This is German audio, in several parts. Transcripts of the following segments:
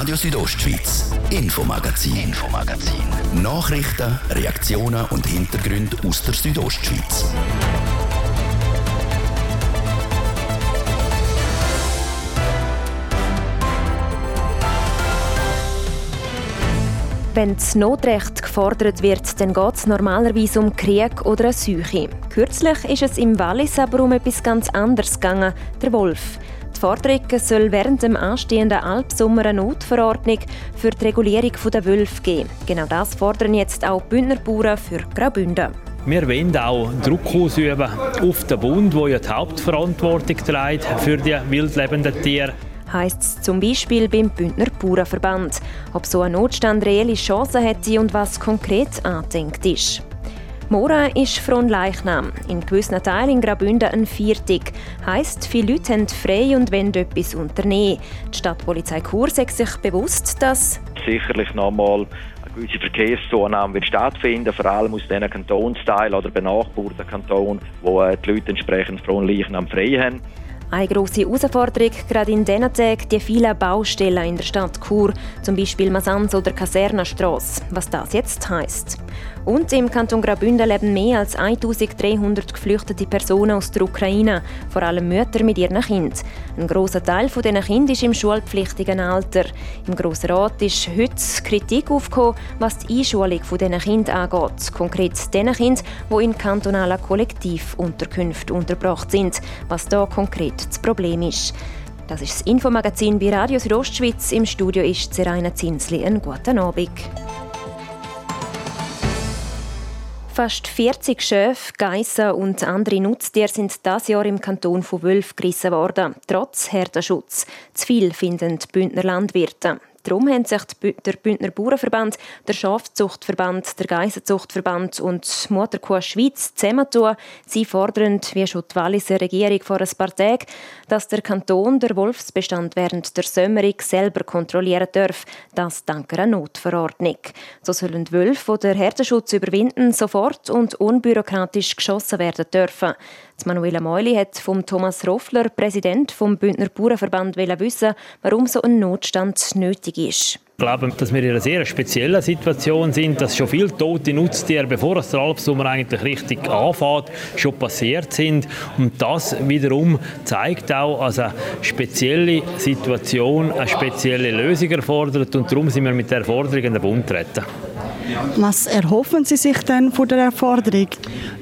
Radio Südostschweiz, Infomagazin, Infomagazin. Nachrichten, Reaktionen und Hintergründe aus der Südostschweiz. Wenn das Notrecht gefordert wird, dann geht es normalerweise um Krieg oder eine Seuche. Kürzlich ist es im Wallis aber um etwas ganz anderes gegangen, der Wolf. Die Forderung soll während dem anstehenden Alpsommer eine Notverordnung für die Regulierung der Wölfe geben. Genau das fordern jetzt auch die Bündner Bauern für Graubünden. Wir wollen auch Druck ausüben auf den Bund, der ja die Hauptverantwortung trägt für die wildlebenden Tiere heisst es zum Beispiel beim Bündner Bauernverband. Ob so ein Notstand reelle Chancen hätte und was konkret angedenkt ist. Mora ist Fronleichnam. In gewissen Teilen in Graubünden ein Viertig. Heisst, viele Leute haben frei und wollen etwas unternehmen. Die Stadtpolizei Chur sagt sich bewusst, dass sicherlich noch einmal eine gewisse Verkehrszunahme wird stattfinden, vor allem aus diesen Kantonsteilen oder benachbarten Kantonen, wo äh, die Leute entsprechend Fronleichnam frei haben. Eine grosse Herausforderung gerade in diesen Tagen die vielen Baustellen in der Stadt Chur, zum Beispiel Masans oder Kasernenstrasse. Was das jetzt heisst. Und im Kanton Graubünden leben mehr als 1300 geflüchtete Personen aus der Ukraine, vor allem Mütter mit ihren Kindern. Ein großer Teil von diesen Kindern ist im schulpflichtigen Alter. Im Grossen Rat ist heute Kritik aufgekommen, was die Einschulung dieser Kinder angeht. Konkret den Kindern, die in kantonalen Kollektivunterkünften untergebracht sind. Was da konkret das Problem ist. Das ist das Infomagazin bei Radio Südostschweiz. Im Studio ist Seraina Zinsli. Einen guten Abend. Fast 40 Schöfe, Geissen und andere Nutztiere sind das Jahr im Kanton von Wölf gerissen worden, trotz Herdenschutz. Zu viel finden die Bündner Landwirte. Darum haben sich der Bündner Bauernverband, der Schafzuchtverband, der Geissenzuchtverband und Mutterkuh Schweiz zusammentun. Sie fordern, wie schon die Walliser Regierung vor ein paar Tagen, dass der Kanton der Wolfsbestand während der Sommerung selber kontrollieren darf. Das dank einer Notverordnung. So sollen Wölfe, die den Herdenschutz überwinden, sofort und unbürokratisch geschossen werden dürfen. Manuela Meuli hat von Thomas Roffler, Präsident vom Bündner Bauernverband, wissen, warum so ein Notstand nötig ist. Ich glaube, dass wir in einer sehr speziellen Situation sind, dass schon viele tote Nutztiere, bevor es der Alpsommer eigentlich richtig anfängt, schon passiert sind. Und das wiederum zeigt auch, dass eine spezielle Situation eine spezielle Lösung erfordert. Und darum sind wir mit der Forderung in den Bund treten. Was erhoffen Sie sich denn von der Forderung?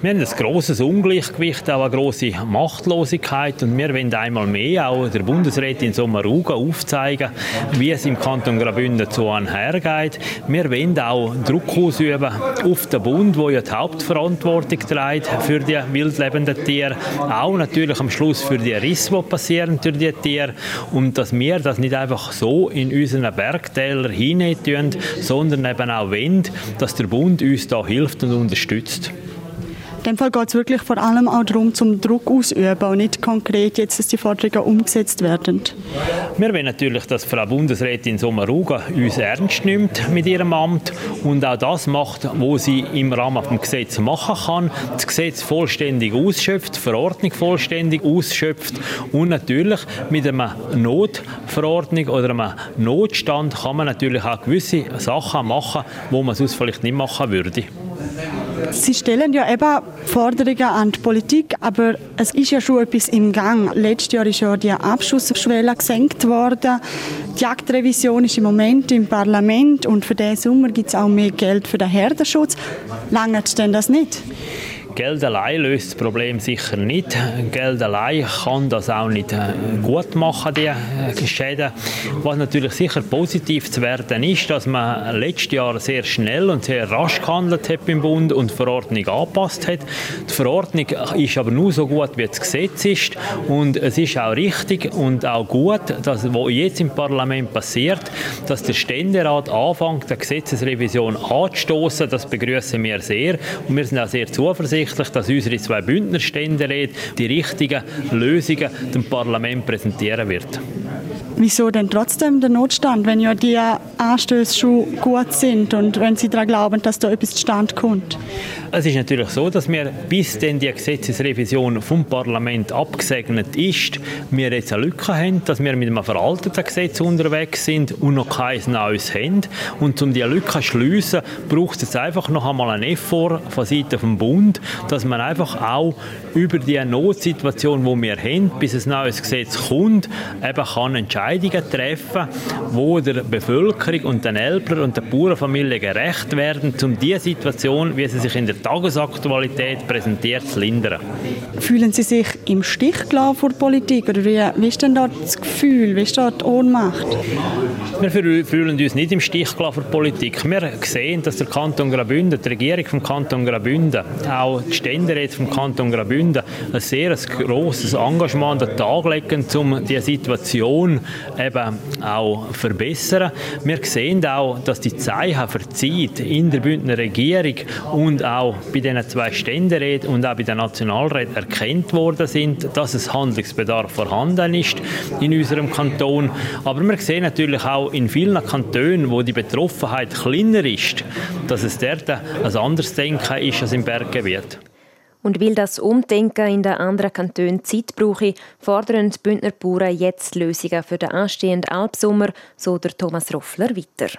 Wir haben ein grosses Ungleichgewicht, auch eine grosse Machtlosigkeit und wir wollen einmal mehr auch der Bundesrätin Sommaruga aufzeigen, wie es im Kanton Graubünden zu hergeht. Wir wollen auch Druck ausüben auf den Bund, der ja die Hauptverantwortung trägt für die wildlebenden Tiere, auch natürlich am Schluss für die Risse, die passieren durch die Tiere und dass wir das nicht einfach so in unseren Bergtälern hinein sondern eben auch wollen, dass der Bund uns da hilft und unterstützt. In dem Fall geht es wirklich vor allem auch darum, zum Druck ausüben und nicht konkret jetzt, dass die Forderungen umgesetzt werden. Wir wollen natürlich, dass Frau Bundesrätin Sommaruga uns ernst nimmt mit ihrem Amt und auch das macht, was sie im Rahmen des Gesetzes machen kann. Das Gesetz vollständig ausschöpft, die Verordnung vollständig ausschöpft und natürlich mit einer Notverordnung oder einem Notstand kann man natürlich auch gewisse Sachen machen, wo man sonst vielleicht nicht machen würde. Sie stellen ja eben Forderungen an die Politik, aber es ist ja schon etwas im Gang. Letztes Jahr ist ja die Abschussschwelle gesenkt worden. Die Jagdrevision ist im Moment im Parlament und für diesen Sommer gibt es auch mehr Geld für den Herdenschutz. Langt denn das nicht? Geld allein löst das Problem sicher nicht. Geld allein kann das auch nicht äh, gut machen, die äh, Schäden. Was natürlich sicher positiv zu werden ist, dass man letztes Jahr sehr schnell und sehr rasch gehandelt hat beim Bund und die Verordnung angepasst hat. Die Verordnung ist aber nur so gut, wie das Gesetz ist und es ist auch richtig und auch gut, dass was jetzt im Parlament passiert, dass der Ständerat anfängt, eine Gesetzesrevision anzustoßen. Das begrüßen wir sehr und wir sind auch sehr zuversichtlich zuversichtlich, dass unsere zwei Bündnerständeräte die richtigen Lösungen dem Parlament präsentieren wird. Wieso denn trotzdem der Notstand, wenn ja die Anstöße schon gut sind und wenn Sie daran glauben, dass da etwas zustande kommt? Es ist natürlich so, dass wir, bis denn die Gesetzesrevision vom Parlament abgesegnet ist, wir jetzt eine Lücke haben, dass wir mit einem veralteten Gesetz unterwegs sind und noch kein neues haben. Und um diese Lücke zu schliessen, braucht es einfach noch einmal einen Effort von Seiten vom Bund, dass man einfach auch über die Notsituation, die wir haben, bis ein neues Gesetz kommt, eben kann Entscheidungen treffen, wo der Bevölkerung und den Eltern und der Bauernfamilie gerecht werden, um diese Situation, wie sie sich in der Tagesaktualität präsentiert, zu lindern. Fühlen Sie sich im Stich gelassen vor der Politik? Oder wie, wie ist denn dort das Gefühl? Wie ist dort die Ohnmacht? Wir fühlen uns nicht im Stich gelassen vor der Politik. Wir sehen, dass der Kanton Graubünden, die Regierung vom Kanton Graubünden, auch die Ständeräte vom Kanton Graubünden ein sehr grosses Engagement an den Tag legen, um diese Situation eben auch zu verbessern. Wir sehen auch, dass die Zeichen die Zeit in der Bündner Regierung und auch bei diesen zwei Ständeräten und auch bei den Nationalräten erkannt worden sind, dass es Handlungsbedarf vorhanden ist in unserem Kanton. Aber wir sehen natürlich auch in vielen Kantonen, wo die Betroffenheit kleiner ist, dass es dort ein anderes Denken ist als im Berggebiet. Und weil das Umdenken in den anderen Kantonen Zeit brauche, fordern die Bündner Bauern jetzt Lösungen für den anstehenden Alpsommer, so der Thomas Roffler weiter.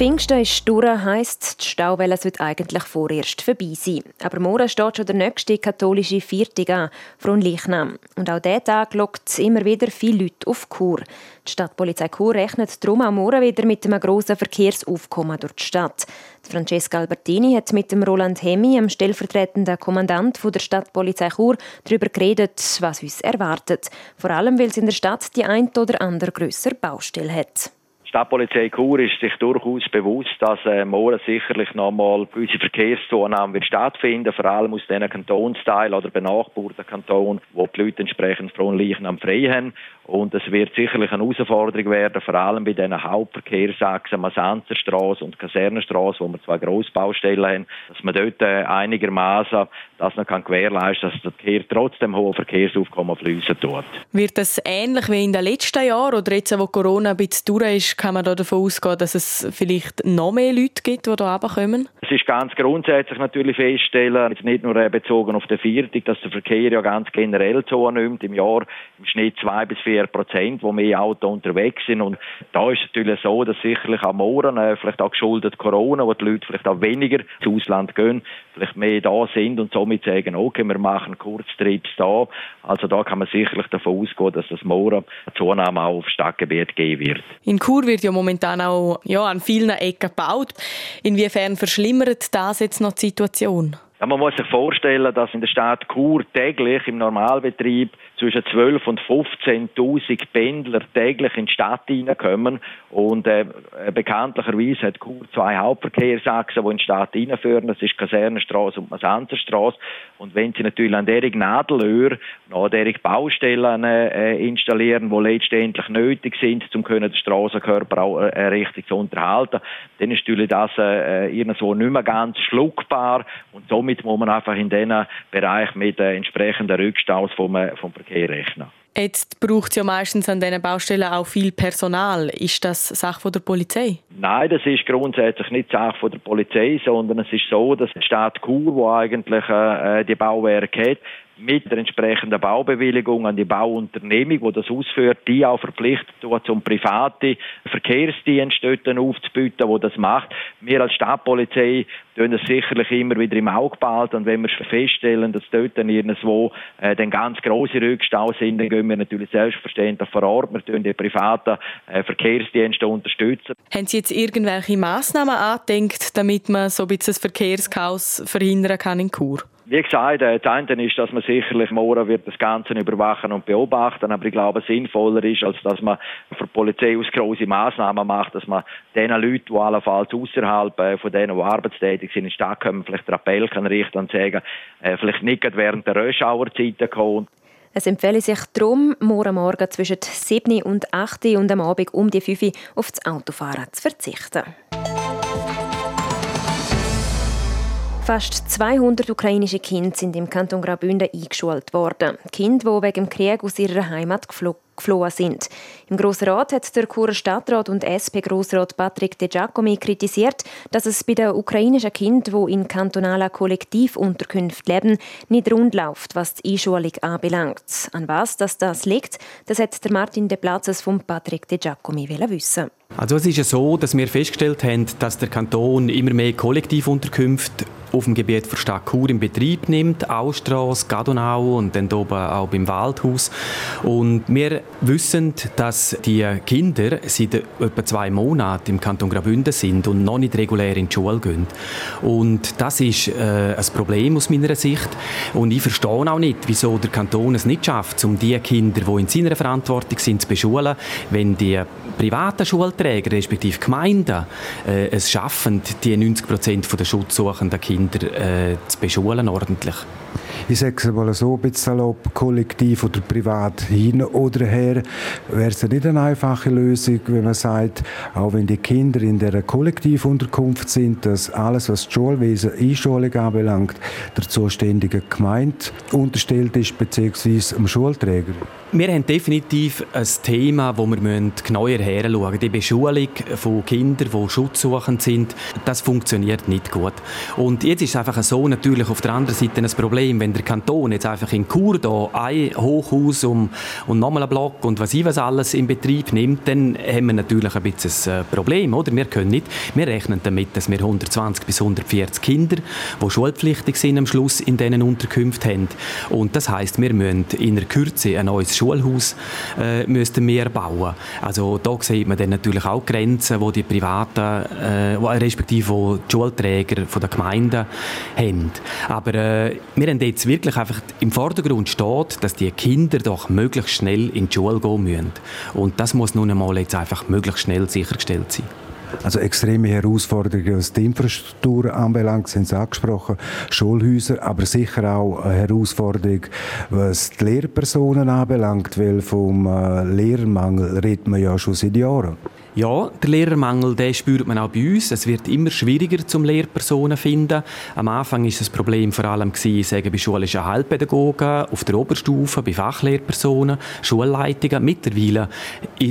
Pfingsten ist durch, heisst, die Stauwelle sollte eigentlich vorerst vorbei sein. Aber morgen steht schon der nächste katholische Viertag an, Fronleichnam. Und auch diesen Tag lockt immer wieder viele Leute auf Chur. Die Stadtpolizei Chur rechnet darum auch morgen wieder mit einem grossen Verkehrsaufkommen durch die Stadt. Francesca Albertini hat mit dem Roland Hemi, dem stellvertretenden Kommandant der Stadtpolizei Chur, darüber geredet, was uns erwartet. Vor allem, weil es in der Stadt die ein oder andere grössere Baustelle hat. Die Stadtpolizei Chur ist sich durchaus bewusst, dass äh, morgen sicherlich nochmal gewisse Verkehrszunahme wird stattfinden, vor allem aus den Kantonsteilen oder benachbarten Kantonen, wo die Leute entsprechend am frei haben. Und es wird sicherlich eine Herausforderung werden, vor allem bei diesen Hauptverkehrsachsen, Masanzerstraße und Kasernenstraße, wo wir zwei Grossbaustellen haben, dass man dort äh, einigermaßen das noch kann gewährleisten dass der Verkehr trotzdem hohe Verkehrsaufkommen fließen tut. Wird das ähnlich wie in den letzten Jahren oder jetzt, wo Corona ein bisschen durch ist, kann man da davon ausgehen, dass es vielleicht noch mehr Leute gibt, die hier kommen? Es ist ganz grundsätzlich natürlich feststellen, jetzt nicht nur äh, bezogen auf den Viertag, dass der Verkehr ja ganz generell zunimmt, im Jahr im Schnitt zwei bis vier Prozent, wo mehr Autos unterwegs sind und da ist es natürlich so, dass sicherlich am Morgen, äh, vielleicht auch geschuldet Corona, wo die Leute vielleicht auch weniger ins Ausland gehen, vielleicht mehr da sind und somit sagen, okay, wir machen Kurztrips da. Also da kann man sicherlich davon ausgehen, dass das morgen eine Zunahme auch auf Stadtgebiet geben wird. In Chur wird ja momentan auch ja, an vielen Ecken gebaut. Inwiefern verschlimmert das jetzt noch die Situation? Ja, man muss sich vorstellen, dass in der Stadt Chur täglich im Normalbetrieb zwischen 12 und 15.000 Pendler täglich in die Stadt hineinkommen. Und äh, bekanntlicherweise hat Chur zwei Hauptverkehrsachsen, die in die Stadt hineinführen. Das ist Kasernenstraße und Masanzerstraße. Und wenn Sie natürlich an deren Nadelöhr noch deren Baustellen äh, installieren, die letztendlich nötig sind, um den Straßenkörper auch äh, richtig zu unterhalten, dann ist natürlich das äh, irgendwo nicht mehr ganz schluckbar. Und somit muss man einfach in diesen Bereich mit äh, entsprechenden Rückstaus vom, äh, vom Verkehr rechnen. Jetzt braucht es ja meistens an diesen Baustellen auch viel Personal. Ist das Sache der Polizei? Nein, das ist grundsätzlich nicht Sache der Polizei, sondern es ist so, dass die Stadt Chur, wo eigentlich äh, die Bauwerke hat, mit der entsprechenden Baubewilligung an die Bauunternehmung, die das ausführt, die auch verpflichtet wird, zum private Verkehrsdienst dort aufzubieten, wo das macht. Wir als Stadtpolizei tun das sicherlich immer wieder im Auge behalten und wenn wir feststellen, dass dort dann irgendwo äh, dann ganz große Rückstau sind, dann gehen wir natürlich selbstverständlich vor Ort. Wir tun die privaten äh, Verkehrsdienste unterstützen. Haben Sie jetzt irgendwelche Massnahmen angedenkt, damit man so ein bisschen das Verkehrschaos verhindern kann in Chur? Wie gesagt, äh, das eine ist, dass man sicherlich morgen wird das Ganze überwachen und beobachten, aber ich glaube, sinnvoller ist, als dass man für die Polizei aus große Maßnahmen macht, dass man den Leuten, die allenfalls außerhalb äh, von denen, die arbeitstätig sind, in die Stadt kommen, vielleicht den Appell kann richten und sagen, äh, vielleicht nicht während der Rush-Hour-Zeiten kommen. Es empfehle sich darum, morgen Morgen zwischen 7 und 8 und am Abend um die 5 auf das Autofahren zu verzichten. Fast 200 ukrainische Kinder sind im Kanton Graubünden eingeschult worden. Kinder, die wegen dem Krieg aus ihrer Heimat geflohen sind. Im Grossen Rat hat der Churer Stadtrat und SP-Grossrat Patrick De Giacomi kritisiert, dass es bei den ukrainischen Kindern, die in kantonalen Kollektivunterkünften leben, nicht rund läuft, was die Einschulung anbelangt. An was das, liegt, das hat der Martin De Platzes von Patrick De Giacomi wissen. Also es ist ja so, dass wir festgestellt haben, dass der Kanton immer mehr Kollektivunterkünfte auf dem Gebiet von Stadt Chur in Betrieb nimmt, Austrasse, Gadonau und dann oben auch beim Waldhaus. Und wir wissen, dass die Kinder seit etwa zwei Monaten im Kanton Graubünden sind und noch nicht regulär in die Schule gehen. Und das ist äh, ein Problem aus meiner Sicht. Und ich verstehe auch nicht, wieso der Kanton es nicht schafft, um die Kinder, die in seiner Verantwortung sind, zu beschulen, wenn die privaten Schulträger, respektive Gemeinden, äh, es schaffen, die 90 Prozent der schutzsuchenden Kinder äh, zu beschulen ordentlich ich sage es mal so, ein bisschen salopp, kollektiv oder privat hin oder her, wäre es nicht eine einfache Lösung, wenn man sagt, auch wenn die Kinder in der Kollektivunterkunft sind, dass alles, was das Schulwesen, Einschulung anbelangt, der zuständigen Gemeinde unterstellt ist, beziehungsweise dem Schulträger. Wir haben definitiv ein Thema, wo wir genauer herschauen müssen. Die Beschulung von Kindern, die schutzsuchend sind, das funktioniert nicht gut. Und jetzt ist es einfach so natürlich auf der anderen Seite ein Problem, wenn der Kanton jetzt einfach in Chur da ein Hochhaus um, und nochmal einen Block und was ich was alles in Betrieb nimmt, dann haben wir natürlich ein bisschen ein Problem, oder? Wir können nicht, wir rechnen damit, dass wir 120 bis 140 Kinder, die schulpflichtig sind am Schluss in diesen Unterkünften haben. Und das heißt, wir müssen in der Kürze ein neues Schulhaus äh, müssten wir bauen. Also da sieht man dann natürlich auch Grenzen, wo die privaten, äh, respektive die Schulträger von der Gemeinden haben. Aber äh, wir haben jetzt wirklich einfach im Vordergrund steht, dass die Kinder doch möglichst schnell in die Schule gehen müssen. Und das muss nun einmal jetzt einfach möglichst schnell sichergestellt sein. Also extreme Herausforderungen, was die Infrastruktur anbelangt, sind Sie angesprochen, Schulhäuser, aber sicher auch eine Herausforderung, was die Lehrpersonen anbelangt, weil vom äh, Lehrermangel redet man ja schon seit Jahren. Ja, der Lehrermangel, den spürt man auch bei uns. Es wird immer schwieriger, zum Lehrpersonen zu finden. Am Anfang ist das Problem vor allem bei schulischen Heilpädagogen, auf der Oberstufe, bei Fachlehrpersonen, Schulleitungen. Mittlerweile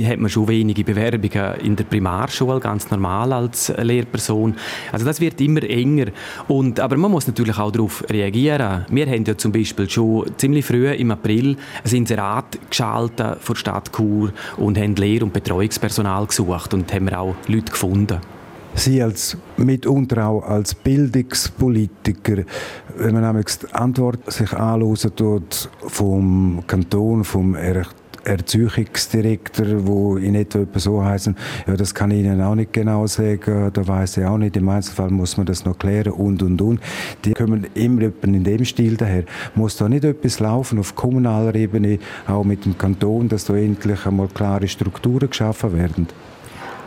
hat man schon wenige Bewerbungen in der Primarschule, ganz normal als Lehrperson. Also das wird immer enger. Und, aber man muss natürlich auch darauf reagieren. Wir haben ja zum Beispiel schon ziemlich früh im April ein Inserat geschaltet vor der Stadt Chur und haben Lehr- und Betreuungspersonal gesucht gesucht und haben auch Leute gefunden. Sie als mitunter auch als Bildungspolitiker, wenn man nämlich die Antwort sich tut vom Kanton, vom Erziehungsdirektor, wo in etwa so heißen, ja, das kann ich Ihnen auch nicht genau sagen, da weiß ich auch nicht, im Einzelfall muss man das noch klären und und und. Die kommen immer in dem Stil daher. Muss da nicht etwas laufen auf kommunaler Ebene, auch mit dem Kanton, dass da endlich einmal klare Strukturen geschaffen werden?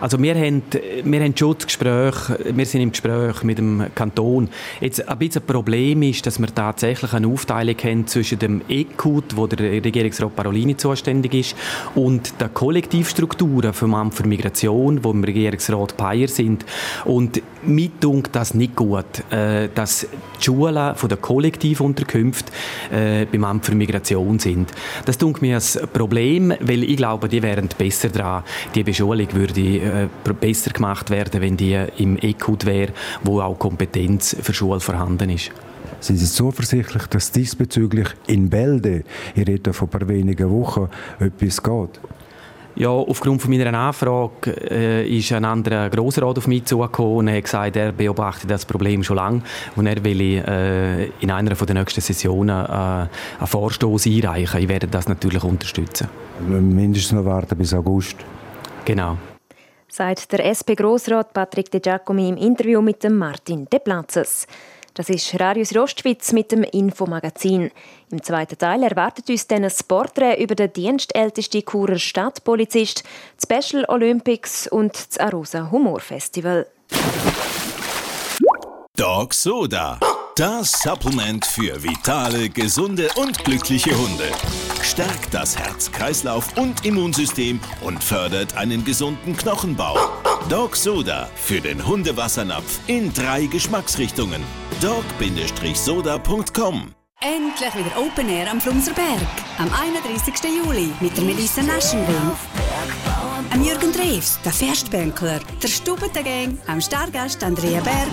Also wir haben, wir haben schon das Gespräch, wir sind im Gespräch mit dem Kanton. Jetzt ein bisschen ein Problem ist, dass wir tatsächlich eine Aufteilung haben zwischen dem ECUT, wo der Regierungsrat Parolini zuständig ist, und der Kollektivstrukturen vom Amt für Migration, wo im Regierungsrat Bayer sind. Und mir dunkt das nicht gut, äh, dass die Schulen von der Kollektivunterkünfte äh, beim Amt für Migration sind. Das dunkt mir ein Problem, weil ich glaube, die wären besser dran. Die Beschulung würde äh, besser gemacht werden, wenn die im ECUD wäre, wo auch Kompetenz für Schule vorhanden ist. Sind Sie zuversichtlich, dass diesbezüglich in Bälde, ich rede von ein paar wenigen Wochen, etwas geht? Ja, aufgrund von meiner Anfrage äh, ist ein anderer Grossrat auf mich zugekommen und hat gesagt, er beobachtet das Problem schon lange und er will äh, in einer der nächsten Sessionen äh, einen Vorstoß einreichen. Ich werde das natürlich unterstützen. Mindestens noch warten bis August. Genau. Sagt der SP-Grossrat Patrick De Giacomi im Interview mit dem Martin De Platzes. Das ist Radius Rostschwitz mit dem Infomagazin. Im zweiten Teil erwartet uns dann ein Porträt über den dienstältesten Churer Stadtpolizist, die Special Olympics und das Arosa Humor Festival. Dog Soda. Das Supplement für vitale, gesunde und glückliche Hunde. Stärkt das Herz, Kreislauf und Immunsystem und fördert einen gesunden Knochenbau. Dog Soda für den Hundewassernapf in drei Geschmacksrichtungen. dog-soda.com Endlich wieder Open Air am Flumserberg. Am 31. Juli mit der Melissa Naschenwing. Am Jürgen Drews, der Festbänkler, der Stubbentengang, am Stargast Andrea Berg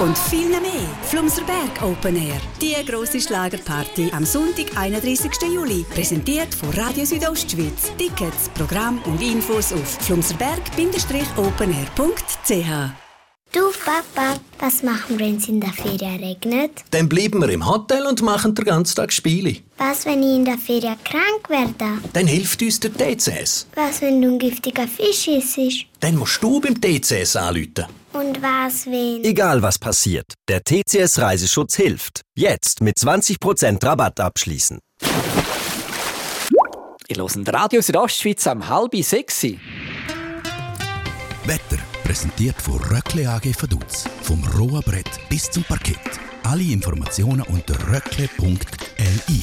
und viel mehr. Flumserberg Open Air. Die grosse Schlagerparty am Sonntag, 31. Juli. Präsentiert von Radio Südostschweiz. Tickets, Programm und Infos auf flumserberg-openair.ch. Du, Papa, was machen wir, wenn es in der Ferien regnet? Dann bleiben wir im Hotel und machen den ganzen Tag Spiele. Was, wenn ich in der Ferien krank werde? Dann hilft uns der TCS. Was, wenn du ein giftiger Fisch isst? Dann musst du beim TCS anrufen. Und was, wenn... Egal was passiert, der TCS Reiseschutz hilft. Jetzt mit 20% Rabatt abschließen. Ihr hört Radio Südostschweiz am halb sechs. Wetter präsentiert von Röckle AG Vaduz. Vom rohen Brett bis zum Parkett. Alle Informationen unter röckle.li.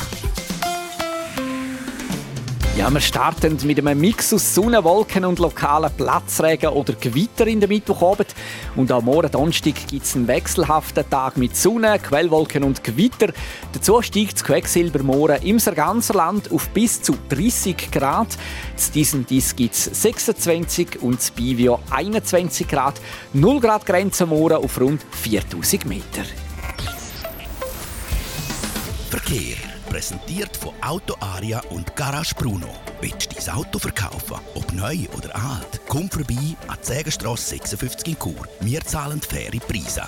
Ja, wir starten mit einem Mix aus Sonne, Wolken und lokalen Platzregen oder Gewitter in der Mittwochabend. Und am Morgen Donnerstag gibt es einen wechselhaften Tag mit Sonne, Quellwolken und Gewitter. Dazu steigt das Quecksilbermoor im ganzen Land auf bis zu 30 Grad. In diesem Dies gibt es 26 und in Bivio 21 Grad. 0 Grad Grenze auf rund 4000 Meter. Verkehr präsentiert von Auto Aria und Garage Bruno. Willst du dein Auto verkaufen? Ob neu oder alt? Komm vorbei an die Sägenstrasse 56 in Chur. Wir zahlen faire Preise.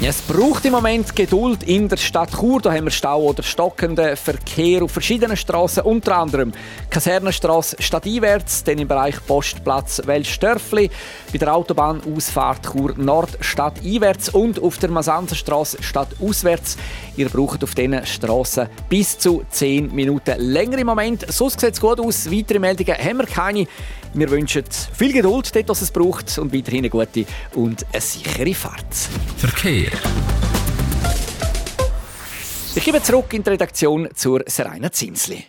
Es braucht im Moment Geduld in der Stadt Chur. Da haben wir Stau oder stockenden Verkehr auf verschiedenen Straßen, unter anderem Kasernenstraße stadteinwärts, dann im Bereich Postplatz Welstörfli, bei der Autobahnausfahrt Chur Nord stadteinwärts und auf der Masanzerstraße stadtauswärts. Ihr braucht auf diesen Straßen bis zu 10 Minuten länger im Moment. Sonst sieht es gut aus. Weitere Meldungen haben wir keine. Wir wünschen viel Geduld dort, was es braucht und weiterhin eine gute und eine sichere Fahrt. Verkehr. Ich gebe zurück in die Redaktion zur Serena Zinsli.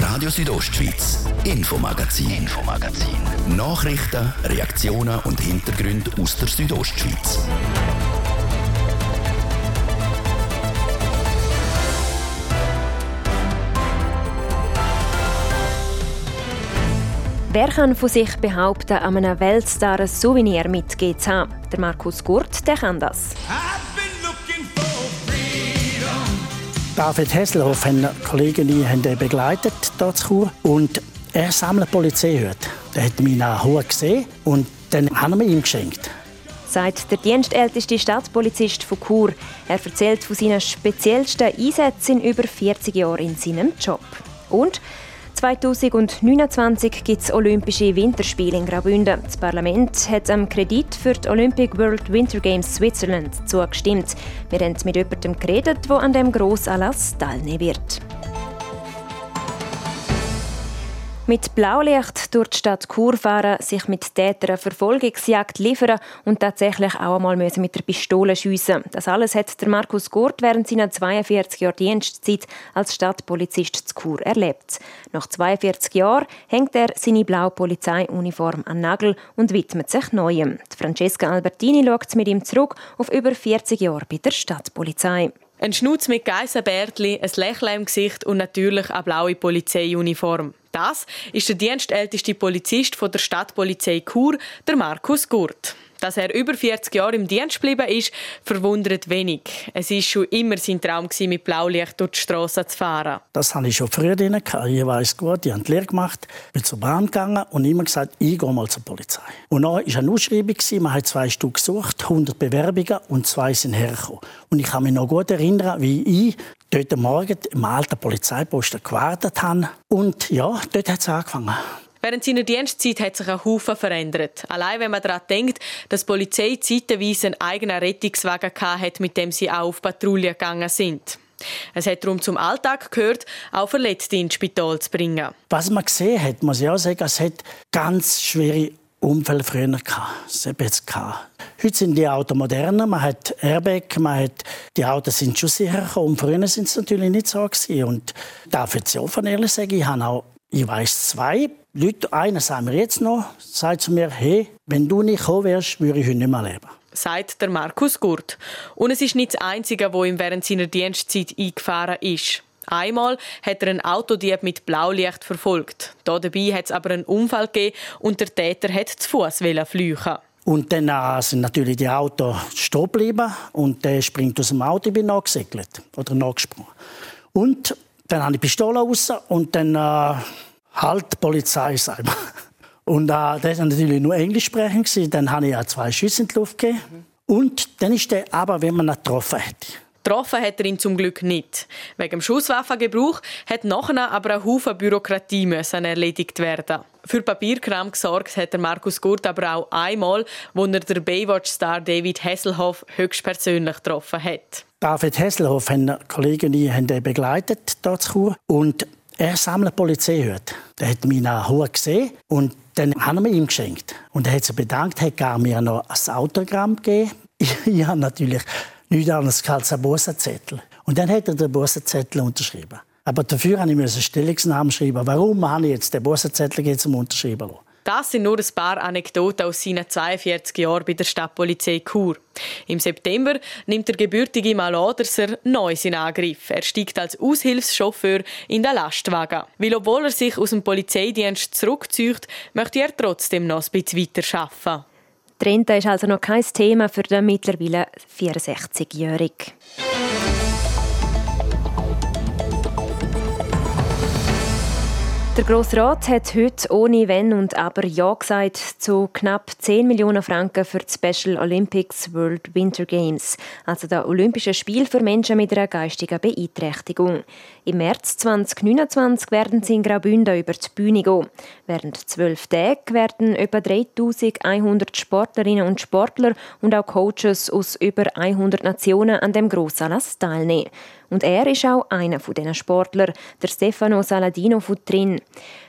Radio Südostschweiz, Infomagazin, Infomagazin. Nachrichten, Reaktionen und Hintergründe aus der Südostschweiz. Wer kann von sich behaupten, an einem Weltstar ein Souvenir mitgegeben zu haben? Der Markus Gurt, der kann das. David Hesselhoff haben Kollegen haben ihn begleitet hier zu Chur. und er sammelt Polizeihüte. Er hat mich nach Chur gesehen und dann haben wir ihm geschenkt. Sagt der dienstälteste Stadtpolizist von Chur. Er erzählt von seinen speziellsten Einsätzen in über 40 Jahren in seinem Job. Und 2029 gibt es Olympische Winterspiele in Graubünden. Das Parlament hat am Kredit für die Olympic World Winter Games Switzerland zugestimmt. Wir haben mit jemandem geredet, der an dem Grossanlass teilnehmen wird. Mit Blaulicht durch die Stadt Chur fahren, sich mit Tätern Verfolgungsjagd liefern und tatsächlich auch einmal mit der Pistole schiessen. Das alles hat der Markus Gurt während seiner 42 Jahre Dienstzeit als Stadtpolizist zu Chur erlebt. Nach 42 Jahren hängt er seine blaue Polizeiuniform an Nagel und widmet sich Neuem. Francesca Albertini schaut mit ihm zurück auf über 40 Jahre bei der Stadtpolizei. Ein Schnutz mit Geissenbärtli, ein Lächeln im Gesicht und natürlich eine blaue Polizeiuniform. Das ist der dienstälteste Polizist von der Stadtpolizei Chur, der Markus Gurt. Dass er über 40 Jahre im Dienst geblieben ist, verwundert wenig. Es war schon immer sein Traum, mit Blaulicht durch die Straße zu fahren. Das hatte ich schon früher drin. Ich weiß gut, ich habe die Lehre gemacht, bin zur Bahn gegangen und immer gesagt, ich gehe mal zur Polizei. Und dann war eine Ausschreibung, man hat zwei Stück gesucht, 100 Bewerbungen und zwei sind hergekommen. Und ich kann mich noch gut erinnern, wie ich dort Morgen im alten Polizeiposten gewartet habe. Und ja, dort hat es angefangen. Während seiner Dienstzeit hat sich ein Haufen verändert. Allein wenn man daran denkt, dass die Polizei zeitweise einen eigenen Rettungswagen hatte, mit dem sie auch auf Patrouille gegangen sind. Es hat darum zum Alltag gehört, auch Verletzte ins Spital zu bringen. Was man gesehen hat, muss ich auch sagen, es hat ganz schwere Unfälle früher gehabt. Heute sind die Autos moderner, man hat Airbag, man hat, die Autos sind schon sicher gekommen. Früher sind es natürlich nicht so gewesen. Und darf jetzt offen ehrlich sagen, ich habe auch, ich weiß zwei Leute, einer sagt mir jetzt noch, sagt zu mir, hey, wenn du nicht gekommen wärst, würde ich heute nicht mehr leben. sagt der Markus Gurt. Und es ist nicht das Einzige, wo ihm während seiner Dienstzeit eingefahren ist. Einmal hat er einen Autodieb mit Blaulicht verfolgt. Da dabei hat es aber einen Unfall gegeben und der Täter hat zu Fuß flüchen. Und dann äh, sind natürlich die Autos stehen geblieben und der springt aus dem Auto, ich bin nachgesegelt oder nachgesprungen. Und dann habe ich die Pistole raus und dann äh, halt Polizei, wir. Und äh, das war natürlich nur Englisch sprechen. Dann habe ich auch zwei Schüsse in die Luft gegeben. Und dann ist der aber, wenn man ihn getroffen hätte. Getroffen hat er ihn zum Glück nicht. Wegen dem Schusswaffengebrauch hat nachher aber ein Haufen Bürokratie müssen erledigt werden. Für Papierkram gesorgt hat der Markus Gurt aber auch einmal, wo er den Baywatch-Star David Hasselhoff höchstpersönlich getroffen hat. David Hasselhoff, haben Kollegen und ich, haben ihn begleitet hier zu Chur. Und er sammelt Polizeihüte. Er hat mich nachher gesehen und dann haben wir ihm geschenkt. Und er hat sich bedankt, hat gar mir noch ein Autogramm gegeben. Ich habe natürlich nichts anderes als einen Bussenzettel. Und dann hat er den Bussenzettel unterschrieben. Aber dafür musste ich einen Stellungsnamen schreiben. Warum habe ich jetzt den Bussenzettel zum Unterschreiben lassen? Das sind nur ein paar Anekdoten aus seinen 42 Jahren bei der Stadtpolizei Chur. Im September nimmt der gebürtige Maladerser Neues in Angriff. Er steigt als Aushilfschauffeur in den Lastwagen. Weil obwohl er sich aus dem Polizeidienst zurückzieht, möchte er trotzdem noch ein bisschen weiter arbeiten. Die Rente ist also noch kein Thema für den mittlerweile 64-Jährigen. Der Grosse Rat hat heute ohne Wenn und Aber Ja gesagt zu knapp 10 Millionen Franken für die Special Olympics World Winter Games, also der Olympischen Spiel für Menschen mit einer geistigen Beeinträchtigung. Im März 2029 werden sie in Graubünden über die Bühne gehen. Während zwölf Tagen werden etwa 3100 Sportlerinnen und Sportler und auch Coaches aus über 100 Nationen an dem Grossanlass teilnehmen. Und er ist auch einer von diesen Sportlern, der Stefano Saladino von Trin.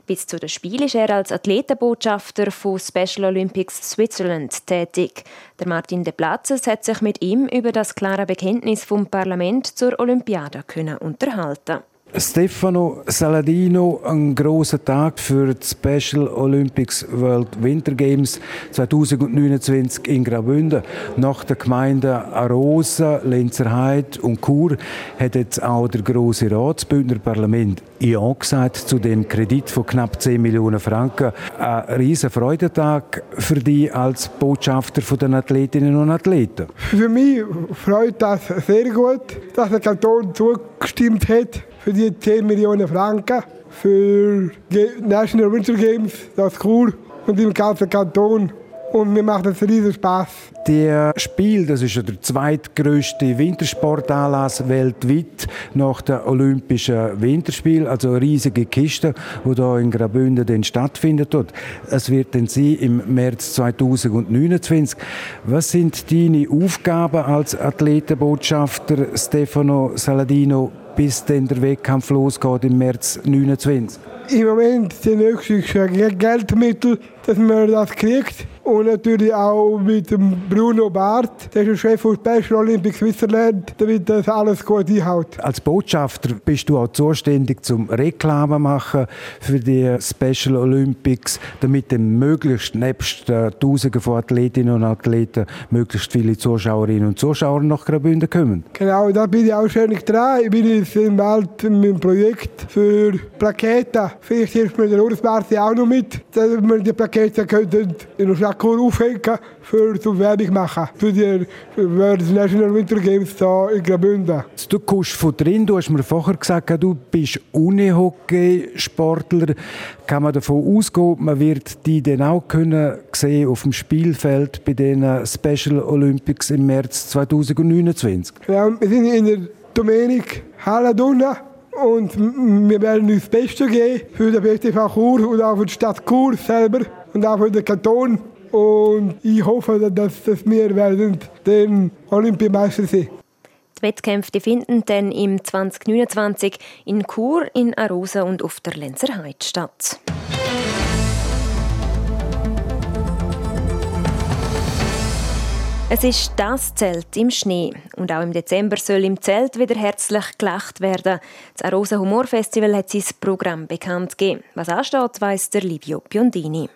Bis zu dem Spiel ist er als Athletenbotschafter von Special Olympics Switzerland tätig. Der Martin de Platzes hat sich mit ihm über das klare Bekenntnis vom Parlament zur Olympiade können unterhalten. Stefano Saladino, ein großer Tag für die Special Olympics World Winter Games 2029 in Graubünden. Nach der Gemeinde Arosa, Lenzerheide und Chur hat jetzt auch der Große Rat, Parlament, ja gesagt zu dem Kredit von knapp 10 Millionen Franken. Ein riesen Freudentag für die als Botschafter den Athletinnen und Athleten. Für mich freut das sehr gut, dass der Kanton zugestimmt hat für die 10 Millionen Franken für die National Winter Games, das ist cool, und im ganzen Kanton. Und mir macht es riesen Spaß. Das Spiel, das ist der zweitgrößte Wintersportanlass weltweit nach den Olympischen Winterspielen, also eine riesige Kiste, die hier in Graubünden dann stattfindet. Es wird dann sein im März 2029. Was sind deine Aufgaben als Athletenbotschafter Stefano Saladino bis dann der Wettkampf losgeht im März 2029? Im Moment die nächste Geldmittel, dass man das kriegt. Und natürlich auch mit dem Bruno Barth, der ist der Chef von Special Olympics Switzerland, damit das alles gut einhaut. Als Botschafter bist du auch zuständig zum Reklame machen für die Special Olympics, damit dann möglichst nebst äh, Tausenden von Athletinnen und Athleten möglichst viele Zuschauerinnen und Zuschauer nach Graubünden kommen. Genau, da bin ich auch schön dran. Ich bin jetzt im Wald mit einem Projekt für Plaketen. Vielleicht hilft mir der Urs Barth auch noch mit, dass wir die könnten in der Kur aufhängen für zur Werbung machen für die die National Winter Games hier in Graubünden. Du kommst von drin, du hast mir vorher gesagt, du bist Unihockey-Sportler. Kann man davon ausgehen, man wird die dann auch können sehen auf dem Spielfeld bei den Special Olympics im März 2029? Ja, wir sind in der Domenik Halladunna und wir werden uns das Beste geben für den BTV Chur und auch für die Stadt Chur selber und auch für den Kanton. Und ich hoffe, dass, dass wir werden den Olympiameister sein. Die Wettkämpfe finden dann im 2029 in Chur, in Arosa und auf der Lenzerheide statt. Es ist das Zelt im Schnee. Und auch im Dezember soll im Zelt wieder herzlich gelacht werden. Das Arosa Humor Festival hat sein Programm bekannt gegeben. Was ansteht, weiss der Livio Biondini.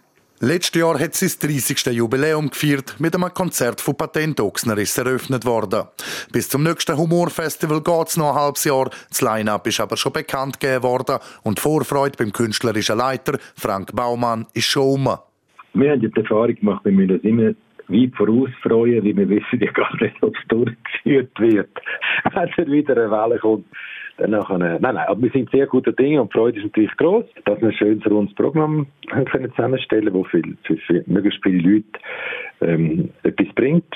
Letztes Jahr hat sie das 30. Jubiläum gefeiert. Mit einem Konzert von Patent Ochsner ist eröffnet worden. Bis zum nächsten Humorfestival geht es noch ein halbes Jahr. Das Line-Up ist aber schon bekannt gegeben worden und Vorfreude beim künstlerischen Leiter Frank Baumann ist schon um. Wir haben die Erfahrung gemacht, wir müssen uns immer weit vorausfreuen, weil wir wissen ja gar nicht, ob es durchgeführt wird. Wenn dann wieder eine Welle kommt, dann nachher, nein, nein, aber wir sind sehr gute Dinge und die Freude ist natürlich groß, dass wir ein schönes rundes Programm können zusammenstellen können, das für möglichst viele Leute ähm, etwas bringt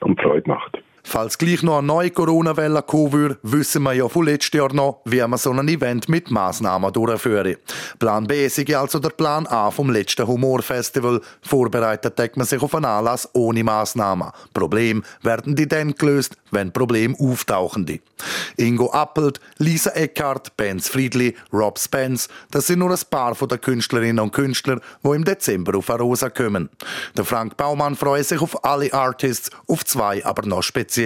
und Freude macht. Falls gleich noch eine neue Corona-Welle kommen würde, wissen wir ja von letztem Jahr noch, wie man so ein Event mit Massnahmen durchführen. Plan B ist also der Plan A vom letzten Humorfestival. Vorbereitet deckt man sich auf einen Anlass ohne Massnahmen. Problem werden die dann gelöst, wenn Probleme auftauchen. Ingo Appelt, Lisa Eckhardt, Benz Friedli, Rob Spence, das sind nur ein paar von den Künstlerinnen und Künstlern, die im Dezember auf Arosa kommen. Der Frank Baumann freut sich auf alle Artists, auf zwei aber noch speziell.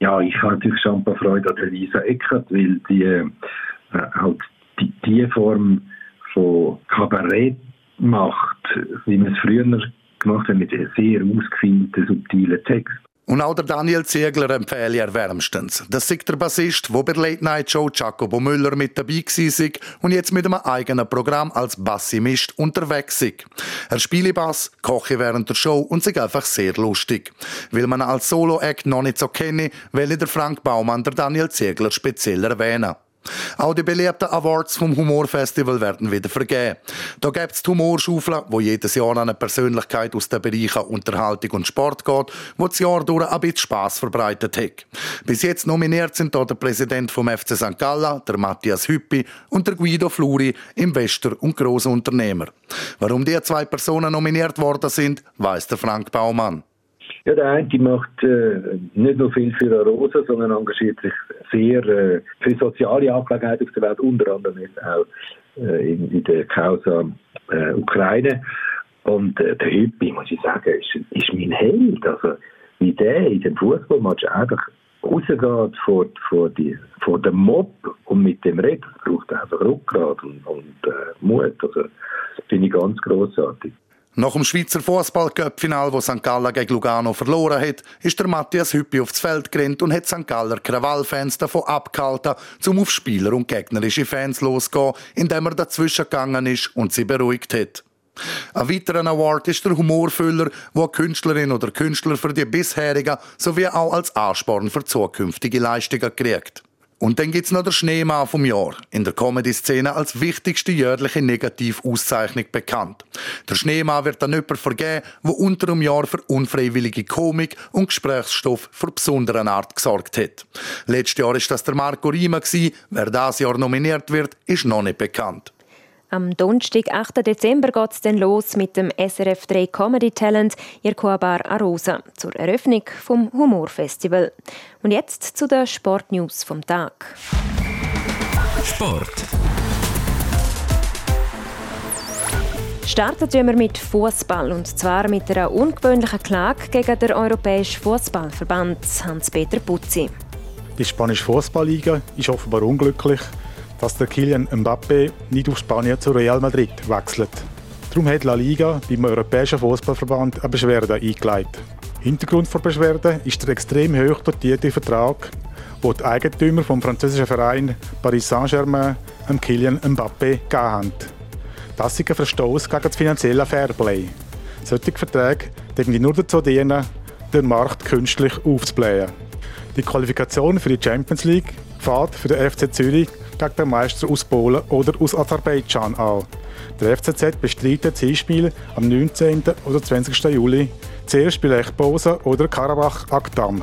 Ja, ich habe natürlich schon ein paar Freude an der Lisa Eckhardt, weil die äh, halt die, die Form von Kabarett macht, wie man es früher gemacht hat, mit sehr ausgefeilten, subtilen Texten. Und auch der Daniel Ziegler empfehle ich wärmstens. Das ist der Bassist, der bei Late Night Show Jacobo Müller mit dabei war und jetzt mit einem eigenen Programm als Bassimist unterwegs ist. Er spiele Bass, koche während der Show und sich einfach sehr lustig. Will man als Solo-Act noch nicht so kennen, will ich der Frank Baumann der Daniel Ziegler speziell erwähnen. Auch die beliebten Awards vom Humorfestival werden wieder vergeben. Da gibt es die Humorschaufel, wo jedes Jahr eine Persönlichkeit aus den Bereichen Unterhaltung und Sport geht, wo das Jahr durch ein bisschen Spass verbreitet hat. Bis jetzt nominiert sind hier der Präsident vom FC St. Gallen, der Matthias Hüppi und der Guido Fluri, Investor und grosser Unternehmer. Warum die zwei Personen nominiert worden sind, weiß der Frank Baumann. Ja, der eine macht äh, nicht nur viel für Rosa, sondern engagiert sich sehr äh, für soziale Angelegenheiten auf der Welt, unter anderem jetzt auch äh, in, in, der Causa äh, Ukraine. Und äh, der Hüppi, muss ich sagen, ist, ist mein Held. Also, wie der in dem Fußballmatch einfach rausgeht vor, vor, die, vor dem Mob und mit dem redet, braucht einfach Rückgrat und, und äh, Mut. Also, das finde ich ganz großartig. Nach dem Schweizer Fußball-Cup-Final, wo St. Gallen gegen Lugano verloren hat, ist der Matthias Hüppi aufs Feld gerannt und hat St. Galler Krawallfans davon abgehalten, zum auf Spieler und gegnerische Fans loszugehen, indem er dazwischen gegangen ist und sie beruhigt hat. Ein weiterer Award ist der Humorfüller, eine Künstlerin oder Künstler für die bisherigen sowie auch als Ansporn für zukünftige Leistungen kriegt. Und dann gibt's noch der Schneemann vom Jahr, in der Comedy-Szene als wichtigste jährliche Negativauszeichnung bekannt. Der Schneemann wird an jemanden vergeben, der unter einem Jahr für unfreiwillige Komik und Gesprächsstoff für besondere Art gesorgt hat. Letztes Jahr ist das der Marco Rima Wer das Jahr nominiert wird, ist noch nicht bekannt. Am Donnerstag, 8. Dezember, geht es dann los mit dem SRF 3 Comedy Talent Irkoabar Arosa zur Eröffnung vom Humorfestival. Und jetzt zu den Sportnews vom Tag. Sport. Starten wir mit Fußball und zwar mit einer ungewöhnlichen Klage gegen den Europäischen Fußballverband Hans-Peter Putzi. Die spanische Fußballliga ist offenbar unglücklich dass der Kylian Mbappé nicht auf Spanien zu Real Madrid wechselt. Darum hat La Liga beim Europäischen Fußballverband eine Beschwerde eingeleitet. Hintergrund der Beschwerde ist der extrem hoch dotierte Vertrag, den die Eigentümer vom französischen Verein Paris Saint-Germain an Kylian Mbappé gegeben haben. Das ist ein Verstoß gegen das finanzielle Fairplay. Solche Verträge dienen nur dazu dienen, den Markt künstlich aufzublähen. Die Qualifikation für die Champions League fährt für den FC Zürich gegen den Meister aus Polen oder aus Aserbaidschan an. Der FCZ bestreitet das Hinspiel am 19. oder 20. Juli, zuerst bei Lech oder Karabach Akdam.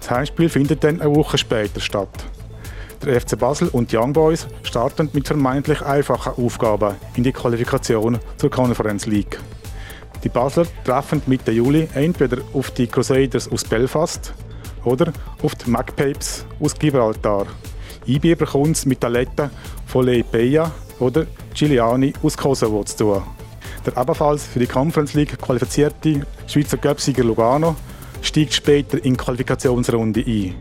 Das Heimspiel findet dann eine Woche später statt. Der FC Basel und die Young Boys starten mit vermeintlich einfachen Aufgaben in die Qualifikation zur Conference League. Die Basler treffen Mitte Juli entweder auf die Crusaders aus Belfast oder auf die Magpapes aus Gibraltar. IB bekommt mit Aletta von Leipeia oder Giuliani aus Kosovo zu tun. Der ebenfalls für die Conference League qualifizierte Schweizer Göpsiger Lugano steigt später in die Qualifikationsrunde ein.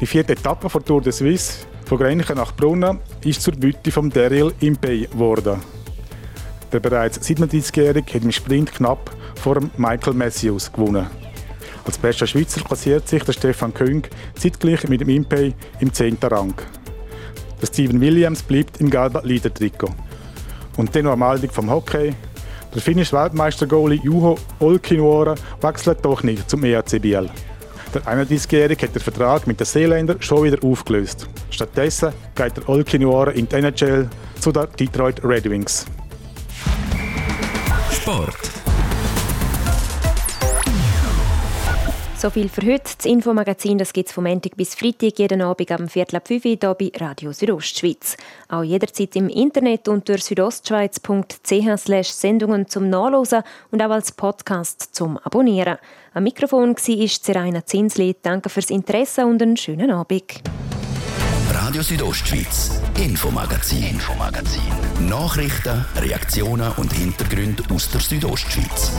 Die vierte Etappe von Tour de Suisse von Grenchen nach Brunnen ist zur Bütte von Daryl Impey geworden. Der bereits 37-Jährige hat im Sprint knapp vor Michael Matthews gewonnen. Als bester Schweizer klassiert sich der Stefan Köng zeitgleich mit dem Impey im 10. Rang. Der Steven Williams bleibt im gelben Leader-Trikot. Und dann noch eine Meldung vom Hockey. Der finnische Weltmeister-Goalie Juho Olkinuora wechselt doch nicht zum EAC Biel. Der 31-Jährige hat den Vertrag mit den Seeländern schon wieder aufgelöst. Stattdessen geht der Olkinuora in die NHL zu den Detroit Red Wings. Sport. So viel für heute. Das Infomagazin gibt es vom Montag bis Freitag jeden Abend am Viertel ab 5 Uhr hier bei Radio Südostschweiz. Auch jederzeit im Internet unter südostschweiz.ch Sendungen zum Nachlesen und auch als Podcast zum Abonnieren. Am Mikrofon war Seraina Zinsli. Danke fürs Interesse und einen schönen Abend. Radio Südostschweiz, Infomagazin, Infomagazin. Nachrichten, Reaktionen und Hintergründe aus der Südostschweiz.